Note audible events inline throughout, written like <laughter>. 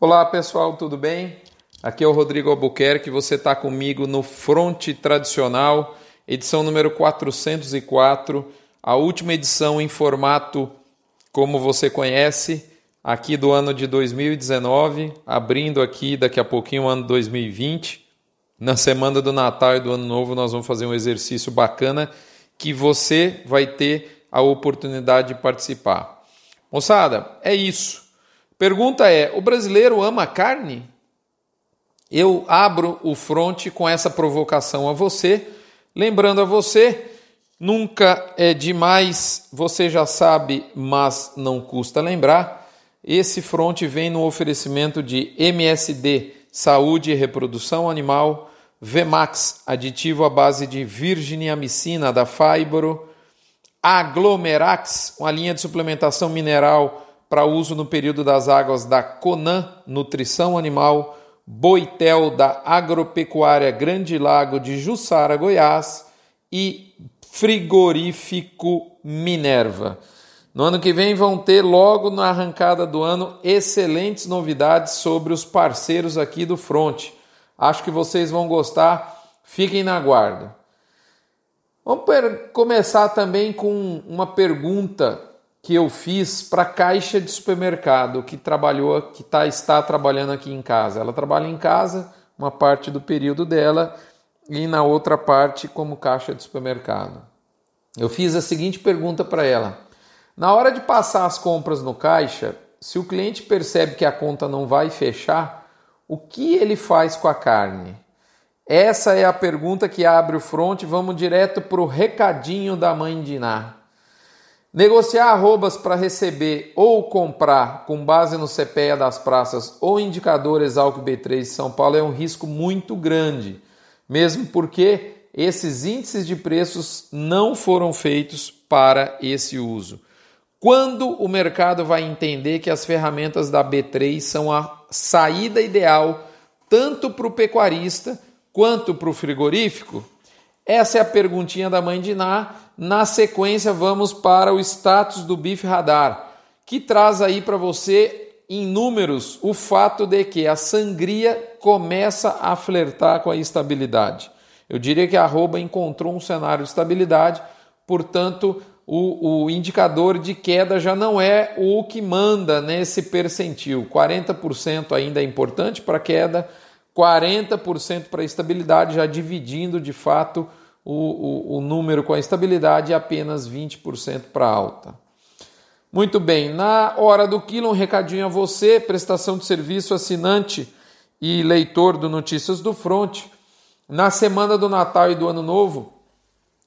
Olá pessoal, tudo bem? Aqui é o Rodrigo Albuquerque, você está comigo no Fronte Tradicional, edição número 404, a última edição em formato como você conhece, aqui do ano de 2019, abrindo aqui daqui a pouquinho o ano 2020. Na semana do Natal e do Ano Novo, nós vamos fazer um exercício bacana que você vai ter a oportunidade de participar. Moçada, é isso. Pergunta é: o brasileiro ama carne? Eu abro o fronte com essa provocação a você, lembrando a você, nunca é demais, você já sabe, mas não custa lembrar. Esse fronte vem no oferecimento de MSD, Saúde e Reprodução Animal, Vemax, aditivo à base de virginiamicina da Fibro, Aglomerax, uma linha de suplementação mineral para uso no período das águas da Conan Nutrição Animal, Boitel da Agropecuária Grande Lago de Jussara, Goiás e Frigorífico Minerva. No ano que vem vão ter, logo na arrancada do ano, excelentes novidades sobre os parceiros aqui do Front. Acho que vocês vão gostar. Fiquem na guarda. Vamos começar também com uma pergunta que eu fiz para a caixa de supermercado que trabalhou, que tá, está trabalhando aqui em casa. Ela trabalha em casa uma parte do período dela e na outra parte como caixa de supermercado. Eu fiz a seguinte pergunta para ela: na hora de passar as compras no caixa, se o cliente percebe que a conta não vai fechar, o que ele faz com a carne? Essa é a pergunta que abre o front. Vamos direto para o recadinho da mãe de Iná. Negociar arrobas para receber ou comprar com base no CPEA das praças ou indicador Exalc B3 de São Paulo é um risco muito grande, mesmo porque esses índices de preços não foram feitos para esse uso. Quando o mercado vai entender que as ferramentas da B3 são a saída ideal tanto para o pecuarista quanto para o frigorífico? Essa é a perguntinha da mãe de Ná. Na sequência, vamos para o status do BIF Radar, que traz aí para você em números o fato de que a sangria começa a flertar com a estabilidade. Eu diria que a arroba encontrou um cenário de estabilidade, portanto, o, o, indicador de queda já não é o que manda nesse percentil. 40% ainda é importante para queda, 40% para estabilidade, já dividindo de fato o, o, o número com a estabilidade e apenas 20% para alta. Muito bem, na hora do quilo, um recadinho a você, prestação de serviço, assinante e leitor do Notícias do Front. Na semana do Natal e do Ano Novo,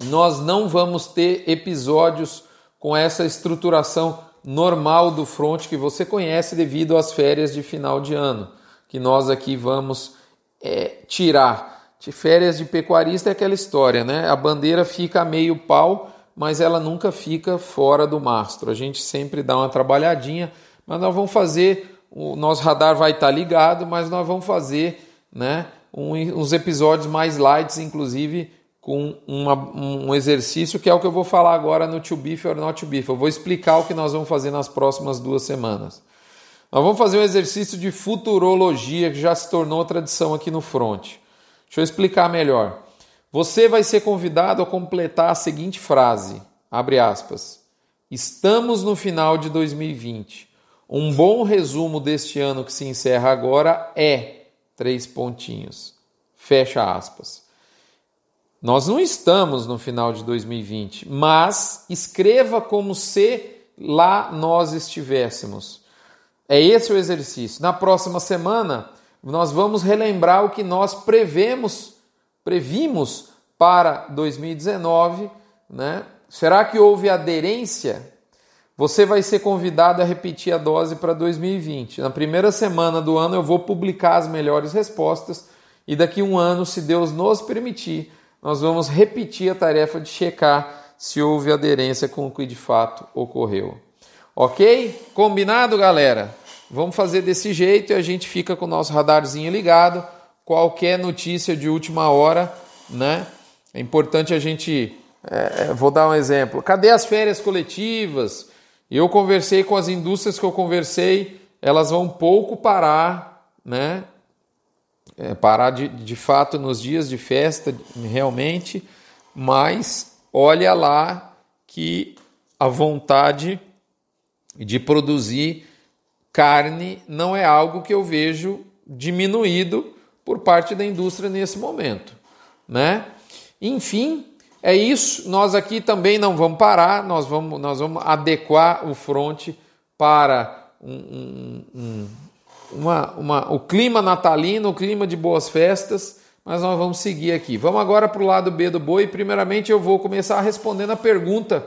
nós não vamos ter episódios com essa estruturação normal do front que você conhece devido às férias de final de ano, que nós aqui vamos é, tirar. De férias de pecuarista é aquela história, né? A bandeira fica a meio pau, mas ela nunca fica fora do mastro. A gente sempre dá uma trabalhadinha, mas nós vamos fazer, o nosso radar vai estar ligado, mas nós vamos fazer, né? Uns episódios mais light, inclusive com uma, um exercício que é o que eu vou falar agora no To Beef or Not To Beef. Eu vou explicar o que nós vamos fazer nas próximas duas semanas. Nós vamos fazer um exercício de futurologia que já se tornou tradição aqui no front. Deixa eu explicar melhor. Você vai ser convidado a completar a seguinte frase, abre aspas. Estamos no final de 2020. Um bom resumo deste ano que se encerra agora é três pontinhos. Fecha aspas. Nós não estamos no final de 2020, mas escreva como se lá nós estivéssemos. É esse o exercício. Na próxima semana, nós vamos relembrar o que nós prevemos, previmos para 2019, né? Será que houve aderência? Você vai ser convidado a repetir a dose para 2020. Na primeira semana do ano eu vou publicar as melhores respostas e daqui um ano, se Deus nos permitir, nós vamos repetir a tarefa de checar se houve aderência com o que de fato ocorreu. Ok? Combinado, galera? Vamos fazer desse jeito e a gente fica com o nosso radarzinho ligado. Qualquer notícia de última hora, né? É importante a gente. É, é vou dar um exemplo. Cadê as férias coletivas? Eu conversei com as indústrias que eu conversei elas vão pouco parar, né? É, parar de, de fato nos dias de festa, realmente, mas olha lá que a vontade de produzir carne não é algo que eu vejo diminuído por parte da indústria nesse momento, né? Enfim, é isso. Nós aqui também não vamos parar, nós vamos, nós vamos adequar o fronte para um, um, um, uma, uma, o clima natalino, o clima de boas festas, mas nós vamos seguir aqui. Vamos agora para o lado B do boi. Primeiramente, eu vou começar respondendo a pergunta,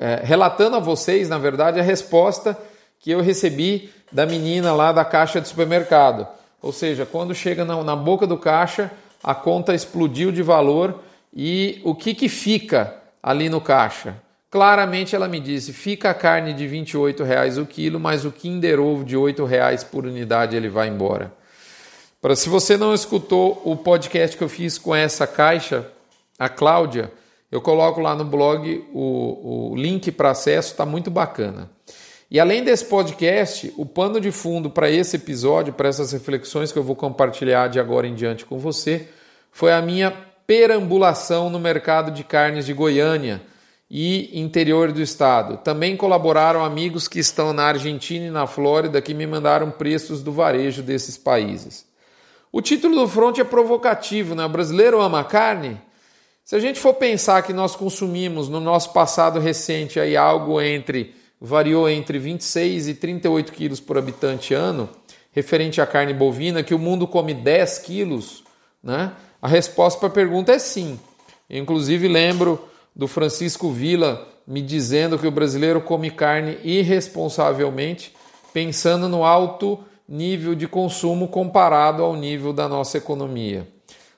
é, relatando a vocês, na verdade, a resposta que eu recebi da menina lá da caixa de supermercado. Ou seja, quando chega na, na boca do caixa, a conta explodiu de valor e o que, que fica ali no caixa? Claramente ela me disse: fica a carne de R$ reais o quilo, mas o Kinder Ovo de R$ reais por unidade ele vai embora. Para se você não escutou o podcast que eu fiz com essa caixa, a Cláudia, eu coloco lá no blog o, o link para acesso, está muito bacana. E além desse podcast, o pano de fundo para esse episódio, para essas reflexões que eu vou compartilhar de agora em diante com você, foi a minha perambulação no mercado de carnes de Goiânia e interior do estado. Também colaboraram amigos que estão na Argentina e na Flórida que me mandaram preços do varejo desses países. O título do front é provocativo, né? O brasileiro ama carne? Se a gente for pensar que nós consumimos no nosso passado recente aí algo entre variou entre 26 e 38 quilos por habitante ano, referente à carne bovina, que o mundo come 10 quilos, né? A resposta para a pergunta é sim. inclusive, lembro do Francisco Vila me dizendo que o brasileiro come carne irresponsavelmente, pensando no alto nível de consumo comparado ao nível da nossa economia.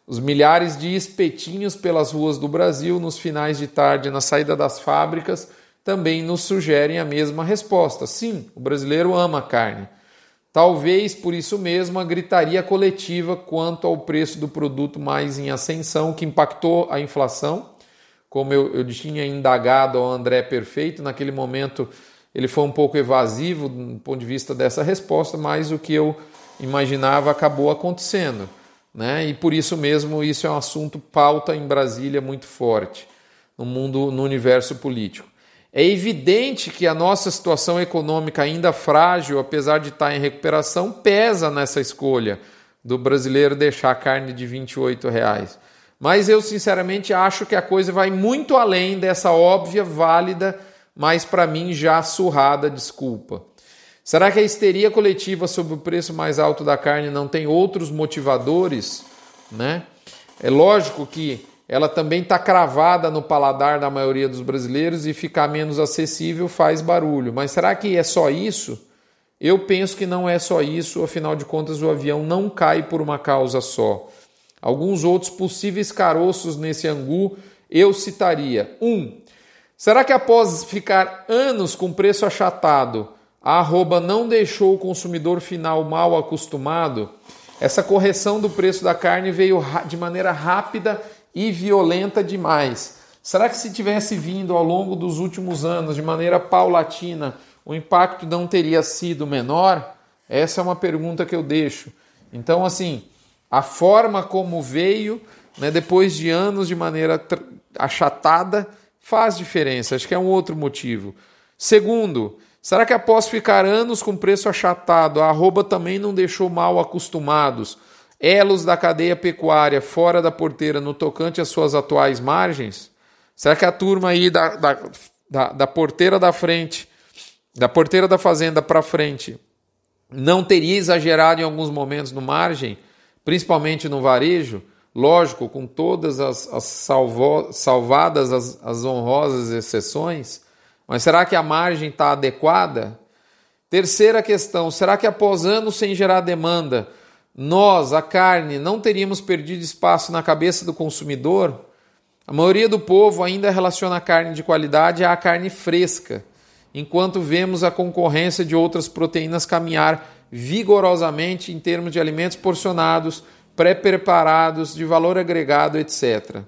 Os milhares de espetinhos pelas ruas do Brasil nos finais de tarde na saída das fábricas também nos sugerem a mesma resposta. Sim, o brasileiro ama carne. Talvez por isso mesmo a gritaria coletiva quanto ao preço do produto mais em ascensão, que impactou a inflação. Como eu, eu tinha indagado ao André Perfeito, naquele momento ele foi um pouco evasivo do ponto de vista dessa resposta, mas o que eu imaginava acabou acontecendo. Né? E por isso mesmo isso é um assunto pauta em Brasília muito forte, no mundo, no universo político. É evidente que a nossa situação econômica ainda frágil, apesar de estar em recuperação, pesa nessa escolha do brasileiro deixar a carne de 28 reais. Mas eu sinceramente acho que a coisa vai muito além dessa óbvia, válida, mas para mim já surrada desculpa. Será que a histeria coletiva sobre o preço mais alto da carne não tem outros motivadores? Né? É lógico que ela também está cravada no paladar da maioria dos brasileiros e ficar menos acessível faz barulho. Mas será que é só isso? Eu penso que não é só isso, afinal de contas, o avião não cai por uma causa só. Alguns outros possíveis caroços nesse angu eu citaria. Um, será que após ficar anos com preço achatado, a arroba não deixou o consumidor final mal acostumado? Essa correção do preço da carne veio de maneira rápida e violenta demais. Será que se tivesse vindo ao longo dos últimos anos de maneira paulatina, o impacto não teria sido menor? Essa é uma pergunta que eu deixo. Então, assim, a forma como veio, né, depois de anos de maneira achatada, faz diferença. Acho que é um outro motivo. Segundo, será que após ficar anos com preço achatado, a arroba também não deixou mal acostumados? Elos da cadeia pecuária fora da porteira no tocante às suas atuais margens? Será que a turma aí da, da, da, da porteira da frente, da porteira da fazenda para frente, não teria exagerado em alguns momentos no margem, principalmente no varejo? Lógico, com todas as, as salvo, salvadas as, as honrosas exceções, mas será que a margem está adequada? Terceira questão: será que após anos sem gerar demanda, nós, a carne, não teríamos perdido espaço na cabeça do consumidor? A maioria do povo ainda relaciona a carne de qualidade à carne fresca, enquanto vemos a concorrência de outras proteínas caminhar vigorosamente em termos de alimentos porcionados, pré-preparados, de valor agregado, etc.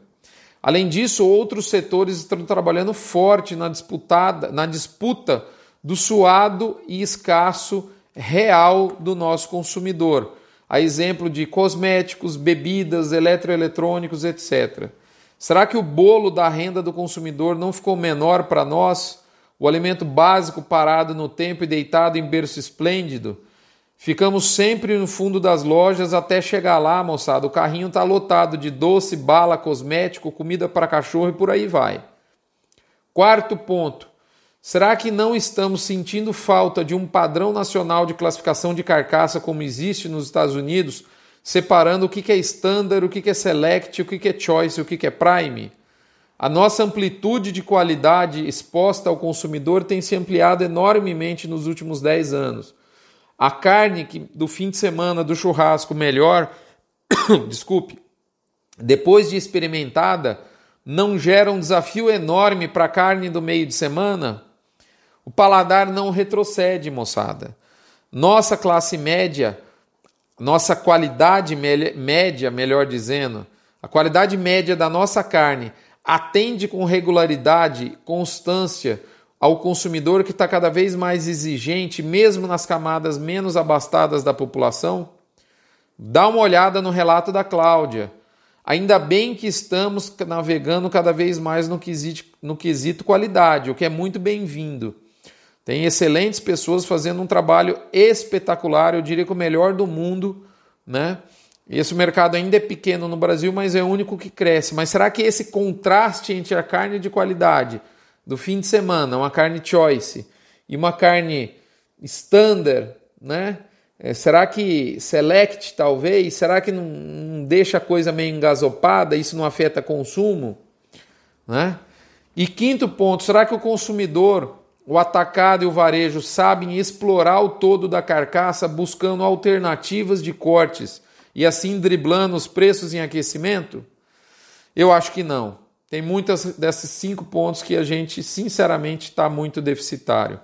Além disso, outros setores estão trabalhando forte na, disputada, na disputa do suado e escasso real do nosso consumidor, a exemplo de cosméticos, bebidas, eletroeletrônicos, etc. Será que o bolo da renda do consumidor não ficou menor para nós? O alimento básico parado no tempo e deitado em berço esplêndido? Ficamos sempre no fundo das lojas até chegar lá, moçada. O carrinho está lotado de doce, bala, cosmético, comida para cachorro e por aí vai. Quarto ponto. Será que não estamos sentindo falta de um padrão nacional de classificação de carcaça como existe nos Estados Unidos, separando o que é standard, o que é select, o que é choice, o que é prime? A nossa amplitude de qualidade exposta ao consumidor tem se ampliado enormemente nos últimos 10 anos. A carne do fim de semana do churrasco melhor, <coughs> desculpe, depois de experimentada, não gera um desafio enorme para a carne do meio de semana? O paladar não retrocede, moçada. Nossa classe média, nossa qualidade média, melhor dizendo, a qualidade média da nossa carne atende com regularidade, constância ao consumidor que está cada vez mais exigente, mesmo nas camadas menos abastadas da população? Dá uma olhada no relato da Cláudia. Ainda bem que estamos navegando cada vez mais no quesito, no quesito qualidade, o que é muito bem-vindo. Tem excelentes pessoas fazendo um trabalho espetacular, eu diria que o melhor do mundo, né? Esse mercado ainda é pequeno no Brasil, mas é o único que cresce. Mas será que esse contraste entre a carne de qualidade do fim de semana, uma carne choice, e uma carne standard, né? É, será que select talvez? Será que não, deixa a coisa meio engasopada? Isso não afeta consumo? Né? E quinto ponto, será que o consumidor, o atacado e o varejo sabem explorar o todo da carcaça buscando alternativas de cortes e assim driblando os preços em aquecimento? Eu acho que não. Tem muitas desses cinco pontos que a gente, sinceramente, está muito deficitário.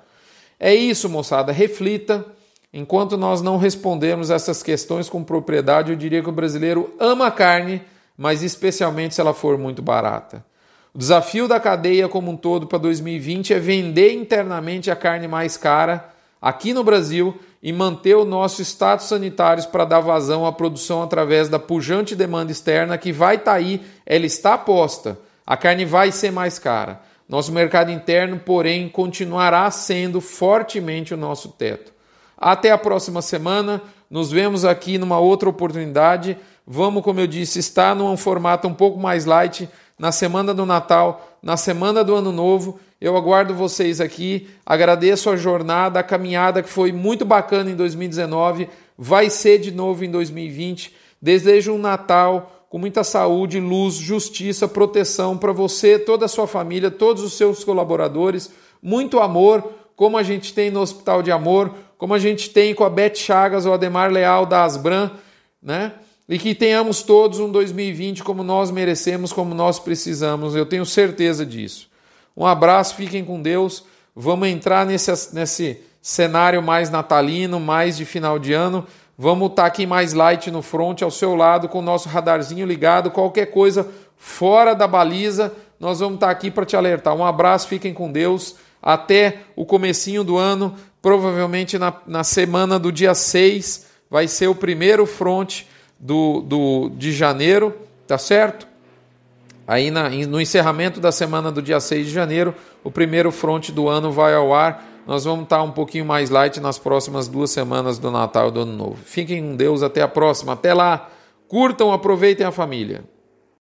É isso, moçada. Reflita. Enquanto nós não respondermos essas questões com propriedade, eu diria que o brasileiro ama carne, mas especialmente se ela for muito barata. O desafio da cadeia como um todo para 2020 é vender internamente a carne mais cara aqui no Brasil e manter o nosso status sanitário para dar vazão à produção através da pujante demanda externa que vai estar tá aí, ela está posta. A carne vai ser mais cara. Nosso mercado interno, porém, continuará sendo fortemente o nosso teto. Até a próxima semana. Nos vemos aqui numa outra oportunidade. Vamos, como eu disse, estar num formato um pouco mais light na semana do Natal, na semana do Ano Novo eu aguardo vocês aqui. Agradeço a jornada, a caminhada que foi muito bacana em 2019, vai ser de novo em 2020. Desejo um Natal com muita saúde, luz, justiça, proteção para você, toda a sua família, todos os seus colaboradores, muito amor, como a gente tem no Hospital de Amor, como a gente tem com a Beth Chagas ou Ademar Leal da Asbran, né? E que tenhamos todos um 2020 como nós merecemos, como nós precisamos. Eu tenho certeza disso. Um abraço, fiquem com Deus. Vamos entrar nesse, nesse cenário mais natalino, mais de final de ano. Vamos estar aqui mais light no front, ao seu lado, com o nosso radarzinho ligado. Qualquer coisa fora da baliza, nós vamos estar aqui para te alertar. Um abraço, fiquem com Deus. Até o comecinho do ano, provavelmente na, na semana do dia 6, vai ser o primeiro front do, do, de janeiro, tá certo? Aí na, no encerramento da semana do dia 6 de janeiro, o primeiro front do ano vai ao ar. Nós vamos estar um pouquinho mais light nas próximas duas semanas do Natal e do Ano Novo. Fiquem com Deus, até a próxima. Até lá, curtam, aproveitem a família.